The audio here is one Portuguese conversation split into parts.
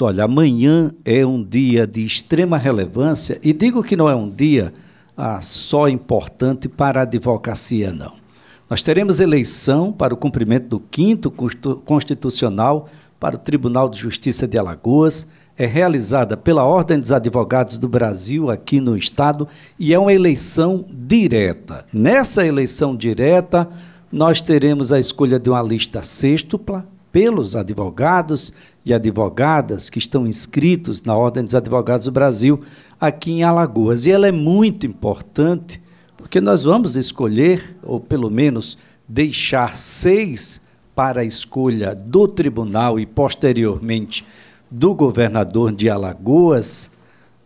Olha, amanhã é um dia de extrema relevância e digo que não é um dia ah, só importante para a advocacia, não. Nós teremos eleição para o cumprimento do quinto constitucional para o Tribunal de Justiça de Alagoas. É realizada pela Ordem dos Advogados do Brasil aqui no estado e é uma eleição direta. Nessa eleição direta, nós teremos a escolha de uma lista sextupla pelos advogados e advogadas que estão inscritos na Ordem dos Advogados do Brasil aqui em Alagoas. E ela é muito importante porque nós vamos escolher, ou pelo menos deixar seis para a escolha do tribunal e posteriormente do governador de Alagoas,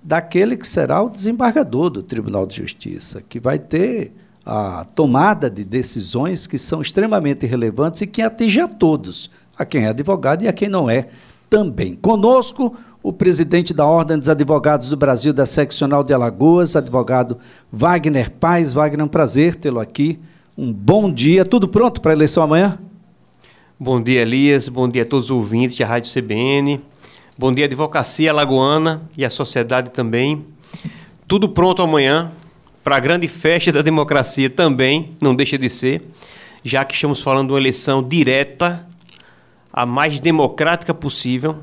daquele que será o desembargador do Tribunal de Justiça, que vai ter a tomada de decisões que são extremamente relevantes e que atingem a todos, a quem é advogado e a quem não é também. Conosco, o presidente da Ordem dos Advogados do Brasil da Seccional de Alagoas, advogado Wagner Paz. Wagner, é um prazer tê-lo aqui. Um bom dia. Tudo pronto para a eleição amanhã? Bom dia, Elias. Bom dia a todos os ouvintes da Rádio CBN. Bom dia, Advocacia Alagoana e a sociedade também. Tudo pronto amanhã para a grande festa da democracia também, não deixa de ser, já que estamos falando de uma eleição direta a mais democrática possível,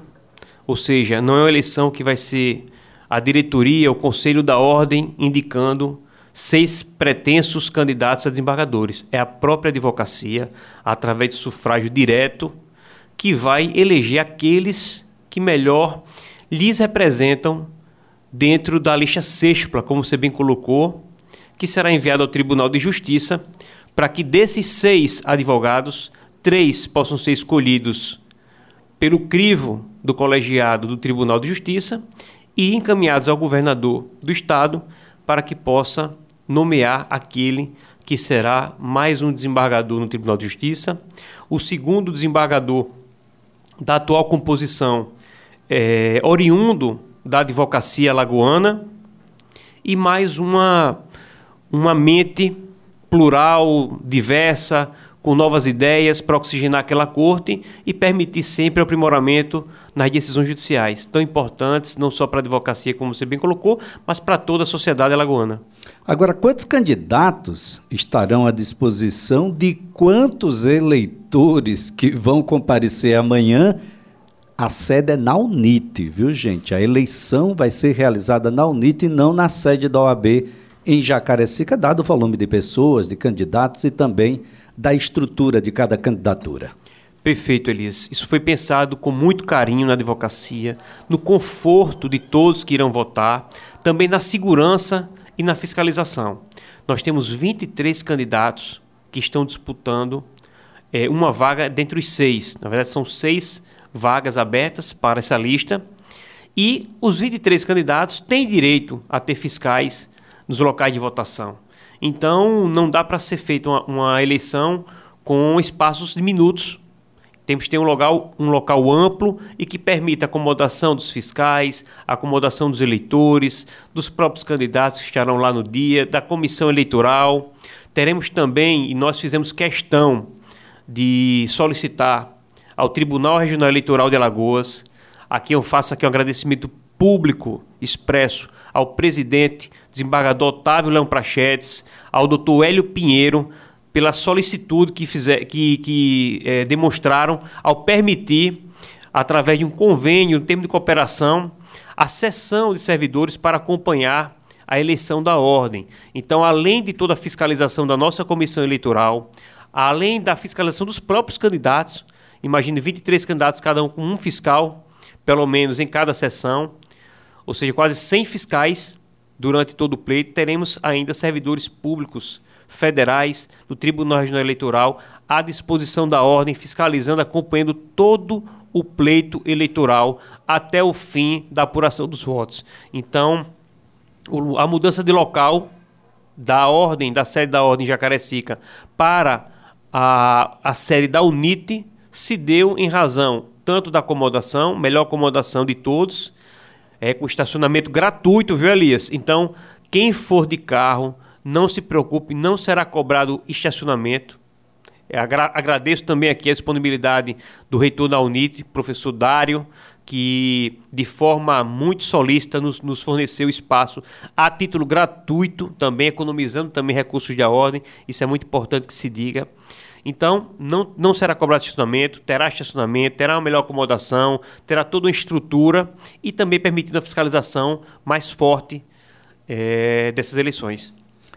ou seja, não é uma eleição que vai ser a diretoria, o conselho da ordem indicando seis pretensos candidatos a desembargadores. É a própria advocacia, através de sufrágio direto, que vai eleger aqueles que melhor lhes representam dentro da lista sextupla, como você bem colocou, que será enviado ao Tribunal de Justiça para que desses seis advogados três possam ser escolhidos pelo crivo do colegiado do Tribunal de Justiça e encaminhados ao governador do estado para que possa nomear aquele que será mais um desembargador no Tribunal de Justiça, o segundo desembargador da atual composição é, oriundo da advocacia lagoana e mais uma, uma mente plural, diversa, com novas ideias para oxigenar aquela corte e permitir sempre aprimoramento nas decisões judiciais, tão importantes não só para a advocacia, como você bem colocou, mas para toda a sociedade alagoana. Agora, quantos candidatos estarão à disposição de quantos eleitores que vão comparecer amanhã? A sede é na UNIT, viu, gente? A eleição vai ser realizada na UNIT e não na sede da OAB em Jacarecica, dado o volume de pessoas, de candidatos e também da estrutura de cada candidatura. Perfeito, Elias. Isso foi pensado com muito carinho na advocacia, no conforto de todos que irão votar, também na segurança e na fiscalização. Nós temos 23 candidatos que estão disputando é, uma vaga dentre os seis. Na verdade, são seis vagas abertas para essa lista. E os 23 candidatos têm direito a ter fiscais nos locais de votação. Então, não dá para ser feita uma, uma, eleição com espaços de minutos. Temos que ter um local, um local amplo e que permita acomodação dos fiscais, acomodação dos eleitores, dos próprios candidatos que estarão lá no dia, da comissão eleitoral. Teremos também, e nós fizemos questão de solicitar ao Tribunal Regional Eleitoral de Alagoas, aqui eu faço aqui um agradecimento público expresso ao presidente, desembargador Otávio Leão Prachetes, ao doutor Hélio Pinheiro, pela solicitude que, fizer, que, que é, demonstraram ao permitir, através de um convênio, um termo de cooperação, a sessão de servidores para acompanhar a eleição da ordem. Então, além de toda a fiscalização da nossa comissão eleitoral, além da fiscalização dos próprios candidatos, imagine 23 candidatos, cada um com um fiscal, pelo menos em cada sessão, ou seja, quase 100 fiscais durante todo o pleito. Teremos ainda servidores públicos federais do Tribunal Regional Eleitoral à disposição da ordem, fiscalizando, acompanhando todo o pleito eleitoral até o fim da apuração dos votos. Então, a mudança de local da ordem, da sede da ordem Jacarecica para a, a sede da UNIT se deu em razão tanto da acomodação, melhor acomodação de todos, é com estacionamento gratuito, viu, Elias? Então, quem for de carro, não se preocupe, não será cobrado estacionamento. É, agra agradeço também aqui a disponibilidade do reitor da UNIT, professor Dário, que de forma muito solícita nos, nos forneceu espaço a título gratuito, também economizando também recursos de ordem. Isso é muito importante que se diga. Então, não, não será cobrado estacionamento, terá estacionamento, terá uma melhor acomodação, terá toda uma estrutura e também permitindo a fiscalização mais forte é, dessas eleições.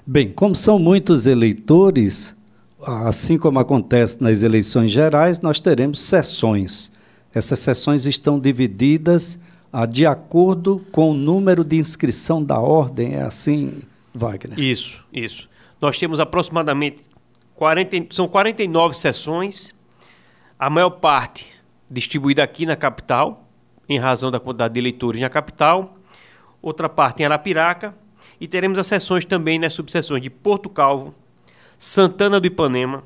Bem, como são muitos eleitores, assim como acontece nas eleições gerais, nós teremos sessões. Essas sessões estão divididas ah, de acordo com o número de inscrição da ordem, é assim, Wagner? Isso, isso. Nós temos aproximadamente 40, são 49 sessões, a maior parte distribuída aqui na capital, em razão da quantidade de eleitores na capital, outra parte em Arapiraca, e teremos as sessões também nas subseções de Porto Calvo, Santana do Ipanema,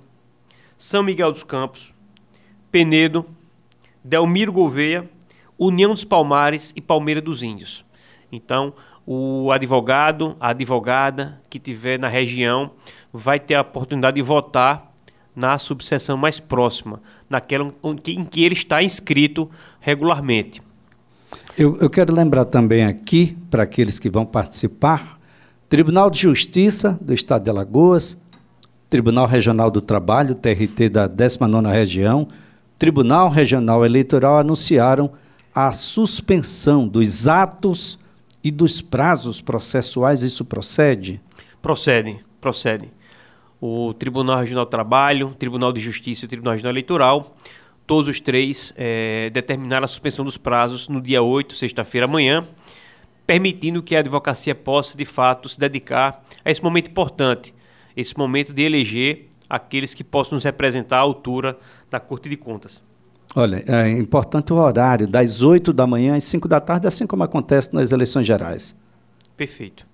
São Miguel dos Campos, Penedo, Delmiro Gouveia, União dos Palmares e Palmeira dos Índios. Então, o advogado, a advogada que tiver na região vai ter a oportunidade de votar na subseção mais próxima, naquela em que ele está inscrito regularmente. Eu, eu quero lembrar também aqui, para aqueles que vão participar, Tribunal de Justiça do Estado de Alagoas, Tribunal Regional do Trabalho, TRT da 19ª Região, Tribunal Regional Eleitoral anunciaram a suspensão dos atos e dos prazos processuais, isso procede? Procede, procede. O Tribunal Regional do Trabalho, Tribunal de Justiça e Tribunal Regional Eleitoral, todos os três é, determinaram a suspensão dos prazos no dia 8, sexta-feira amanhã, permitindo que a advocacia possa, de fato, se dedicar a esse momento importante, esse momento de eleger aqueles que possam nos representar à altura da Corte de Contas. Olha, é importante o horário, das 8 da manhã às 5 da tarde, assim como acontece nas eleições gerais. Perfeito.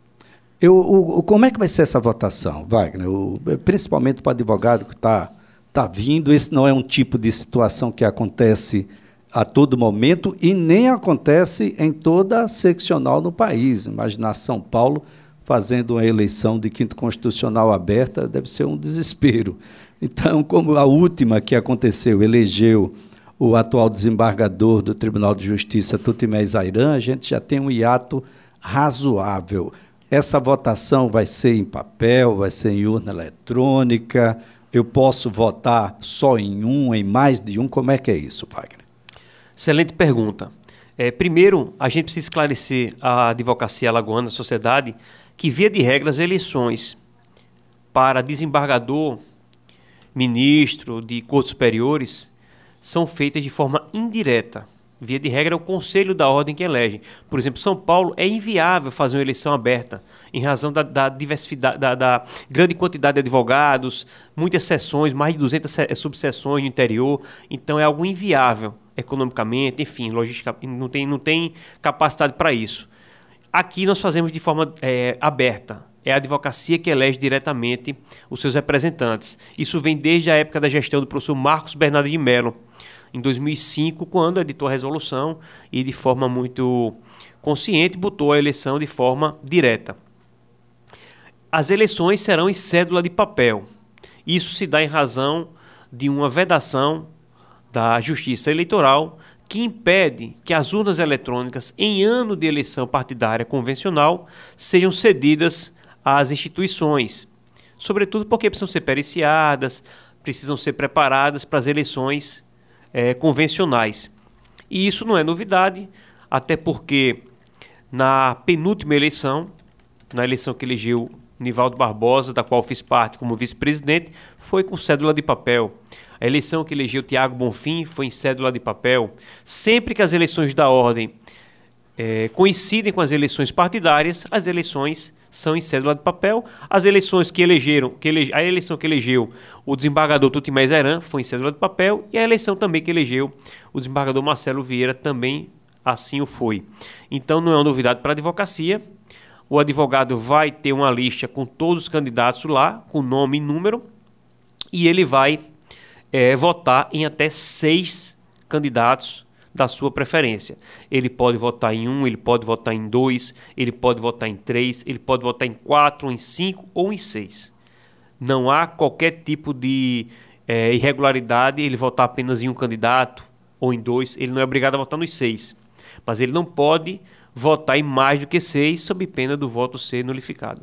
Eu, o, como é que vai ser essa votação, Wagner? O, principalmente para o advogado que está tá vindo, esse não é um tipo de situação que acontece a todo momento e nem acontece em toda a seccional no país. Imaginar São Paulo fazendo uma eleição de quinto constitucional aberta deve ser um desespero. Então, como a última que aconteceu elegeu o atual desembargador do Tribunal de Justiça, Tutimé Zairan, a gente já tem um hiato razoável. Essa votação vai ser em papel, vai ser em urna eletrônica. Eu posso votar só em um, em mais de um? Como é que é isso, Wagner? Excelente pergunta. É, primeiro, a gente precisa esclarecer a advocacia alagoana, a sociedade, que, via de regra, as eleições para desembargador, ministro de cortes superiores são feitas de forma indireta. Via de regra, é o conselho da ordem que elege. Por exemplo, São Paulo é inviável fazer uma eleição aberta, em razão da, da diversidade, da, da, grande quantidade de advogados, muitas sessões, mais de 200 eh, subseções no interior. Então, é algo inviável economicamente, enfim, logística, não tem, não tem capacidade para isso. Aqui nós fazemos de forma é, aberta, é a advocacia que elege diretamente os seus representantes. Isso vem desde a época da gestão do professor Marcos Bernardo de Mello, em 2005, quando editou a resolução e de forma muito consciente botou a eleição de forma direta. As eleições serão em cédula de papel. Isso se dá em razão de uma vedação da Justiça Eleitoral que impede que as urnas eletrônicas em ano de eleição partidária convencional sejam cedidas às instituições, sobretudo porque precisam ser periciadas, precisam ser preparadas para as eleições é, convencionais. E isso não é novidade, até porque na penúltima eleição, na eleição que elegeu Nivaldo Barbosa, da qual fiz parte como vice-presidente, foi com cédula de papel. A eleição que elegeu Tiago Bonfim foi em cédula de papel. Sempre que as eleições da ordem é, coincidem com as eleições partidárias, as eleições são em cédula de papel. As eleições que elegeram, que a eleição que elegeu o desembargador Tutimé Zeran foi em cédula de papel e a eleição também que elegeu o desembargador Marcelo Vieira também assim o foi. Então não é uma novidade para a advocacia. O advogado vai ter uma lista com todos os candidatos lá, com nome e número, e ele vai é, votar em até seis candidatos da sua preferência. Ele pode votar em um, ele pode votar em dois, ele pode votar em três, ele pode votar em quatro, em cinco ou em seis. Não há qualquer tipo de é, irregularidade ele votar apenas em um candidato ou em dois. Ele não é obrigado a votar nos seis. mas ele não pode votar em mais do que seis, sob pena do voto ser nulificado.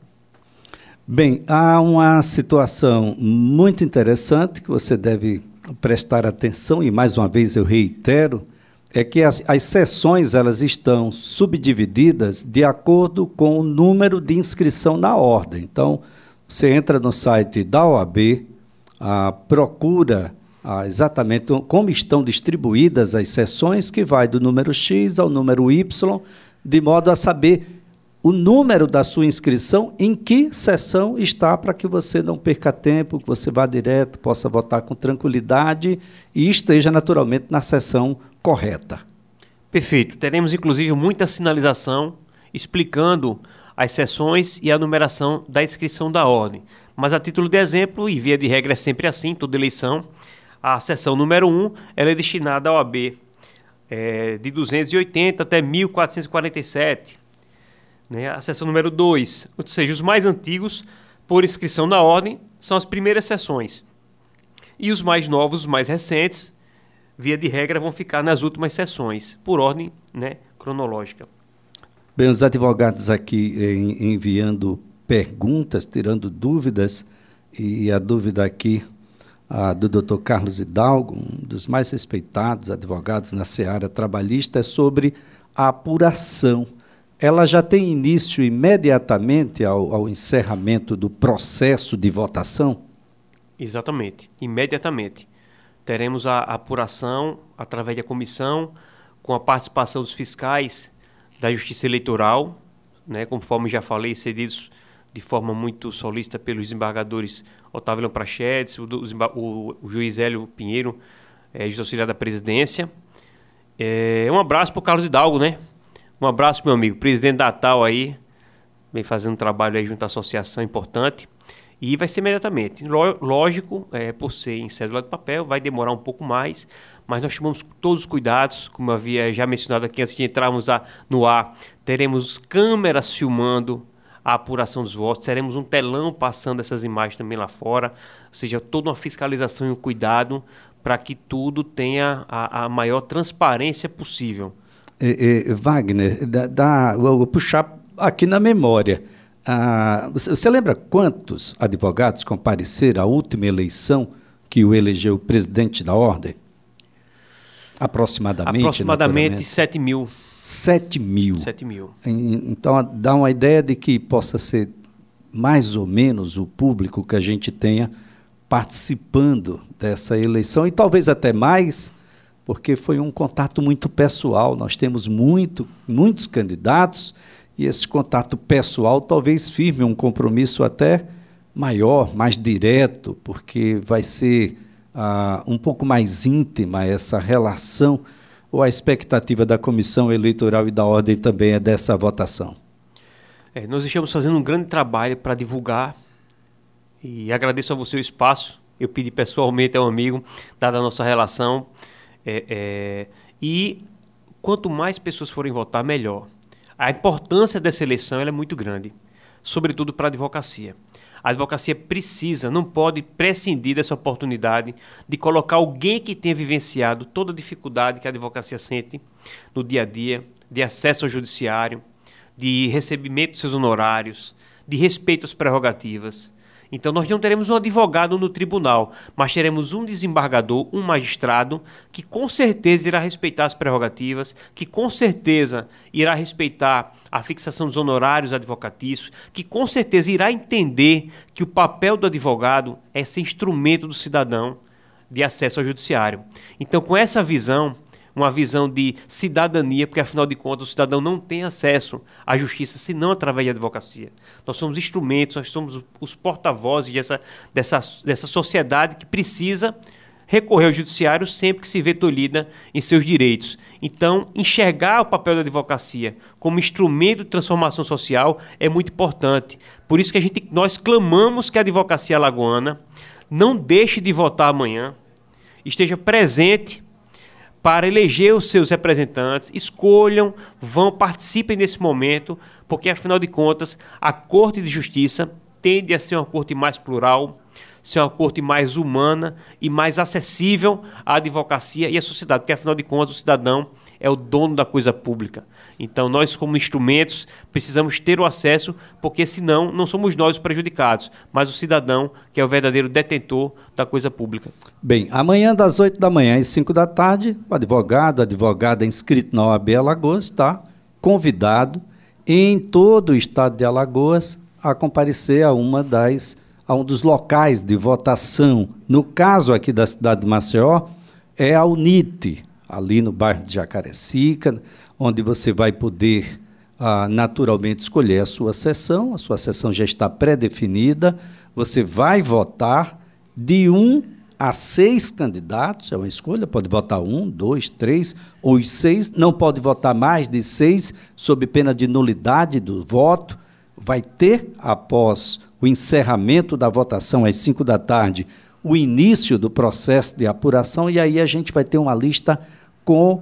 Bem, há uma situação muito interessante que você deve prestar atenção, e mais uma vez eu reitero, é que as, as sessões elas estão subdivididas de acordo com o número de inscrição na ordem. Então, você entra no site da OAB, procura exatamente como estão distribuídas as sessões, que vai do número X ao número Y, de modo a saber o número da sua inscrição, em que sessão está, para que você não perca tempo, que você vá direto, possa votar com tranquilidade e esteja naturalmente na sessão correta. Perfeito. Teremos inclusive muita sinalização explicando as sessões e a numeração da inscrição da ordem. Mas a título de exemplo, e via de regra é sempre assim, toda eleição, a sessão número 1 ela é destinada ao AB é, de 280 até 1447 né? A seção número 2, ou seja, os mais antigos, por inscrição na ordem, são as primeiras sessões. E os mais novos, os mais recentes, via de regra, vão ficar nas últimas sessões, por ordem né, cronológica. Bem, os advogados aqui enviando perguntas, tirando dúvidas, e a dúvida aqui a do Dr. Carlos Hidalgo, um dos mais respeitados advogados na seara trabalhista, é sobre a apuração ela já tem início imediatamente ao, ao encerramento do processo de votação? Exatamente, imediatamente. Teremos a, apuração através da comissão, com a participação dos fiscais da Justiça Eleitoral, né, conforme já falei, cedidos de forma muito solícita pelos desembargadores Otávio Lamprachedes, o, o, o, juiz Hélio Pinheiro, é, juiz auxiliar da presidência. É, um abraço para o Carlos Hidalgo, né? Um abraço, meu amigo. Presidente da TAL aí, vem fazendo um trabalho aí junto à associação importante. E vai ser imediatamente. Lógico, é, por ser em cédula de papel, vai demorar um pouco mais, mas nós tomamos todos os cuidados, como eu havia já mencionado aqui antes de entrarmos a, no ar. Teremos câmeras filmando a apuração dos votos, teremos um telão passando essas imagens também lá fora, ou seja, toda uma fiscalização e um cuidado para que tudo tenha a, a maior transparência possível. Wagner, dá, dá, vou puxar aqui na memória. Ah, você, você, lembra quantos advogados compareceram à última eleição que o elegeu presidente da ordem? Aproximadamente. Aproximadamente 7 mil. 7 mil. 7 mil. Então dá uma ideia de que possa ser mais ou menos o público que a gente tenha participando dessa eleição e talvez até mais porque foi um contato muito pessoal. Nós temos muito, muitos candidatos e esse contato pessoal talvez firme um compromisso até maior, mais direto, porque vai ser ah, um pouco mais íntima essa relação ou a expectativa da comissão eleitoral e da ordem também é dessa votação? É, nós estamos fazendo um grande trabalho para divulgar e agradeço a você o espaço. Eu pedi pessoalmente ao amigo, dada a nossa relação, é, é, e quanto mais pessoas forem votar, melhor. A importância dessa eleição é muito grande, sobretudo para a advocacia. A advocacia precisa, não pode prescindir dessa oportunidade de colocar alguém que tenha vivenciado toda a dificuldade que a advocacia sente no dia a dia, de acesso ao judiciário, de recebimento dos seus honorários, de respeito às prerrogativas, então nós não teremos um advogado no tribunal, mas teremos um desembargador, um magistrado, que com certeza irá respeitar as prerrogativas, que com certeza irá respeitar a fixação dos honorários advocatícios, que com certeza irá entender que o papel do advogado é ser instrumento do cidadão de acesso ao judiciário. Então, com essa visão, uma visão de cidadania, porque afinal de contas o cidadão não tem acesso à justiça senão através da advocacia. Nós somos instrumentos, nós somos os porta-vozes dessa, dessa, dessa sociedade que precisa recorrer ao judiciário sempre que se vê tolhida em seus direitos. Então, enxergar o papel da advocacia como instrumento de transformação social é muito importante. Por isso que a gente, nós clamamos que a advocacia alagoana não deixe de votar amanhã, esteja presente para eleger os seus representantes, escolham, vão, participem desse momento, porque afinal de contas, a Corte de Justiça tende a ser uma corte mais plural, ser uma corte mais humana e mais acessível à advocacia e à sociedade, porque afinal de contas o cidadão é o dono da coisa pública. Então, nós, como instrumentos, precisamos ter o acesso, porque senão não somos nós os prejudicados, mas o cidadão, que é o verdadeiro detentor da coisa pública. Bem, amanhã, das 8 da manhã às 5 da tarde, o advogado, a advogada inscrito na OAB Alagoas está convidado em todo o estado de Alagoas a comparecer a uma das a um dos locais de votação. No caso aqui da cidade de Maceió, é a UNIT, ali no bairro de Jacarecica, onde você vai poder ah, naturalmente escolher a sua sessão, a sua sessão já está pré-definida, você vai votar de um a seis candidatos, é uma escolha, pode votar um, dois, três ou seis, não pode votar mais de seis, sob pena de nulidade do voto. Vai ter, após o encerramento da votação às 5 da tarde, o início do processo de apuração, e aí a gente vai ter uma lista com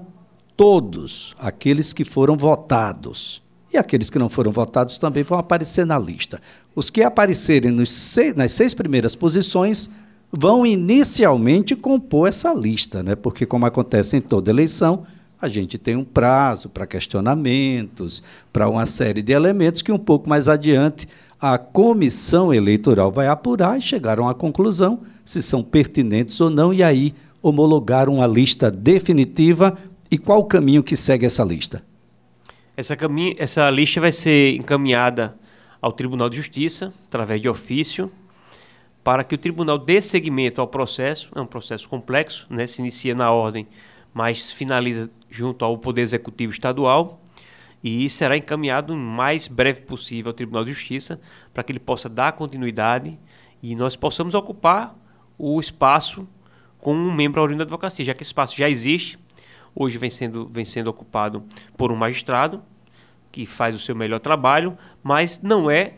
todos aqueles que foram votados. E aqueles que não foram votados também vão aparecer na lista. Os que aparecerem seis, nas seis primeiras posições vão inicialmente compor essa lista, né? porque, como acontece em toda eleição, a gente tem um prazo para questionamentos, para uma série de elementos que um pouco mais adiante a comissão eleitoral vai apurar e chegaram à conclusão se são pertinentes ou não, e aí homologar uma lista definitiva. E qual o caminho que segue essa lista? Essa, caminho, essa lista vai ser encaminhada ao Tribunal de Justiça, através de ofício, para que o tribunal dê seguimento ao processo. É um processo complexo, né? se inicia na ordem, mas finaliza junto ao Poder Executivo Estadual e será encaminhado o mais breve possível ao Tribunal de Justiça para que ele possa dar continuidade e nós possamos ocupar o espaço com um membro da da advocacia, já que esse espaço já existe, hoje vem sendo, vem sendo ocupado por um magistrado que faz o seu melhor trabalho, mas não é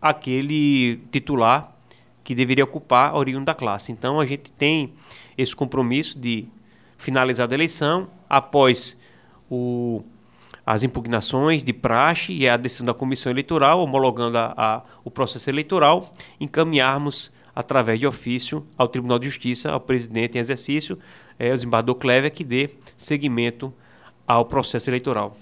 aquele titular que deveria ocupar a oriundo da classe. Então a gente tem esse compromisso de finalizar a eleição após o as impugnações de praxe e a decisão da comissão eleitoral, homologando a, a, o processo eleitoral, encaminharmos através de ofício ao Tribunal de Justiça, ao presidente em exercício, é, o desembargador Clever, que dê seguimento ao processo eleitoral.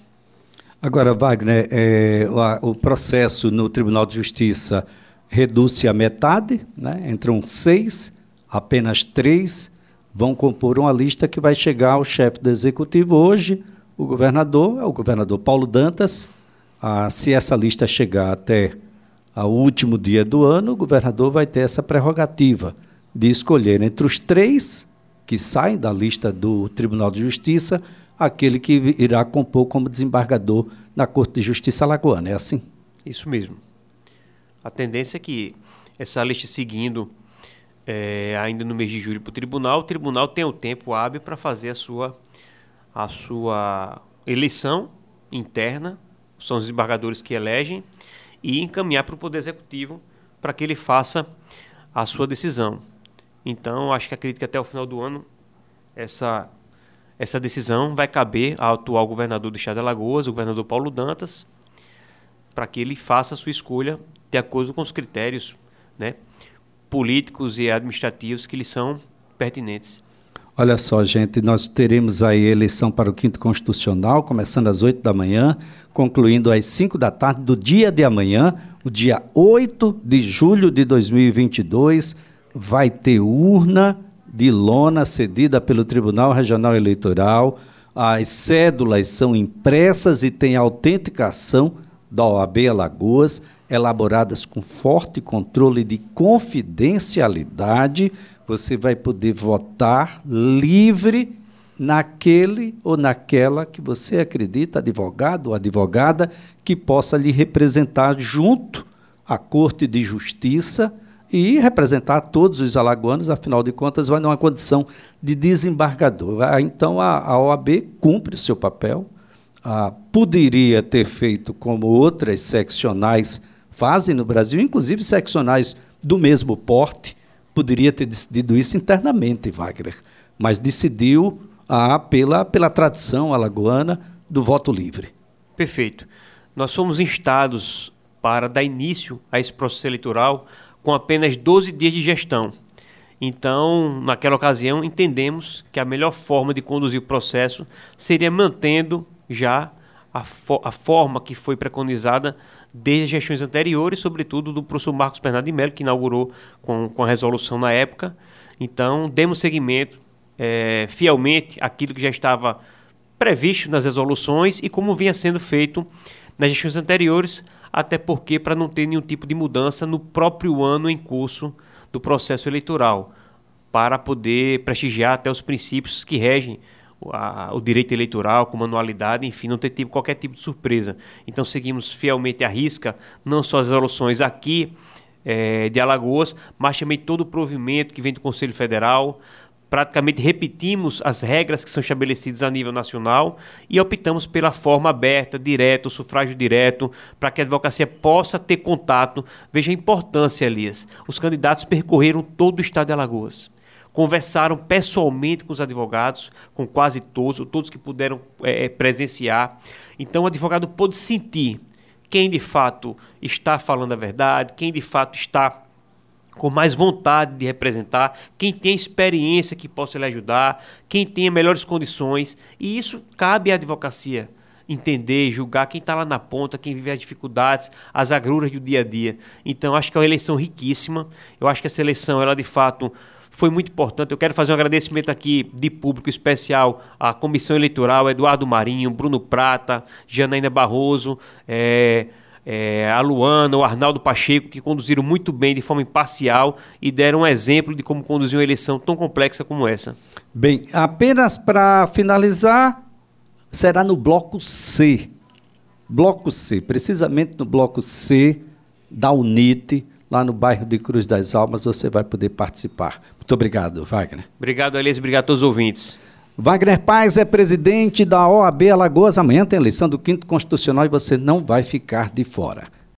Agora, Wagner, é, o, o, processo no Tribunal de Justiça reduz-se a metade, né? entram seis, apenas três vão compor uma lista que vai chegar ao chefe do Executivo hoje, o governador é o governador Paulo Dantas. Ah, se essa lista chegar até o último dia do ano, o governador vai ter essa prerrogativa de escolher entre os três que saem da lista do Tribunal de Justiça aquele que irá compor como desembargador na Corte de Justiça Alagoana. É assim? Isso mesmo. A tendência é que essa lista seguindo é, ainda no mês de julho para o tribunal, o tribunal tem o tempo hábil para fazer a sua a sua eleição interna, são os desembargadores que elegem, e encaminhar para o Poder Executivo para que ele faça a sua decisão. Então, acho que acredito que até o final do ano essa, essa decisão vai caber ao atual governador do Estado de Alagoas, o governador Paulo Dantas, para que ele faça a sua escolha de acordo com os critérios né, políticos e administrativos que lhe são pertinentes. Olha só, gente, nós teremos aí eleição para o quinto constitucional, começando às 8 da manhã, concluindo às 5 da tarde do dia de amanhã, o dia 8 de julho de 2022, vai ter urna de lona cedida pelo Tribunal Regional Eleitoral. As cédulas são impressas e têm autenticação da OAB Alagoas, elaboradas com forte controle de confidencialidade você vai poder votar livre naquele ou naquela que você acredita, advogado ou advogada, que possa lhe representar junto à Corte de Justiça e representar todos os alagoanos, afinal de contas, vai numa condição de desembargador. Ah, então, a, OAB cumpre o seu papel, ah, poderia ter feito como outras seccionais fazem no Brasil, inclusive seccionais do mesmo porte, poderia ter decidido isso internamente, Wagner, mas decidiu ah, pela, pela tradição alagoana do voto livre. Perfeito. Nós somos instados para dar início a esse processo eleitoral com apenas 12 dias de gestão. Então, naquela ocasião, entendemos que a melhor forma de conduzir o processo seria mantendo já a, fo a forma que foi preconizada desde as gestões anteriores, sobretudo do professor Marcos Bernardo de Mello, que inaugurou com, com a resolução na época. Então, demos seguimento é, fielmente aquilo que já estava previsto nas resoluções e como vinha sendo feito nas gestões anteriores, até porque para não ter nenhum tipo de mudança no próprio ano em curso do processo eleitoral, para poder prestigiar até os princípios que regem a, o direito eleitoral, com manualidade, enfim, não ter tipo, qualquer tipo de surpresa. Então seguimos fielmente a risca, não só as resoluções aqui é, de Alagoas, mas também todo o provimento que vem do Conselho Federal. Praticamente repetimos as regras que são estabelecidas a nível nacional e optamos pela forma aberta, direta, o sufrágio direto, para que a advocacia possa ter contato. Veja a importância, Elias. Os candidatos percorreram todo o estado de Alagoas conversaram pessoalmente com os advogados, com quase todos, todos que puderam é, presenciar. Então, o advogado pôde sentir quem de fato está falando a verdade, quem de fato está com mais vontade de representar, quem tem experiência que possa lhe ajudar, quem tenha melhores condições. E isso cabe à advocacia entender, julgar quem está lá na ponta, quem vive as dificuldades, as agruras do dia a dia. Então, acho que é uma eleição riquíssima. Eu acho que essa eleição, ela de fato foi muito importante. Eu quero fazer um agradecimento aqui de público especial à Comissão Eleitoral, Eduardo Marinho, Bruno Prata, Janaína Barroso, é, é, a Luana, o Arnaldo Pacheco, que conduziram muito bem, de forma imparcial e deram um exemplo de como conduzir uma eleição tão complexa como essa. Bem, apenas para finalizar, será no bloco C. Bloco C, precisamente no bloco C da UNIT, lá no bairro de Cruz das Almas, você vai poder participar. Muito obrigado, Wagner. Obrigado, Elias. Obrigado a todos os ouvintes. Wagner Paz é presidente da OAB Alagoas. Amanhã tem eleição do quinto constitucional e você não vai ficar de fora.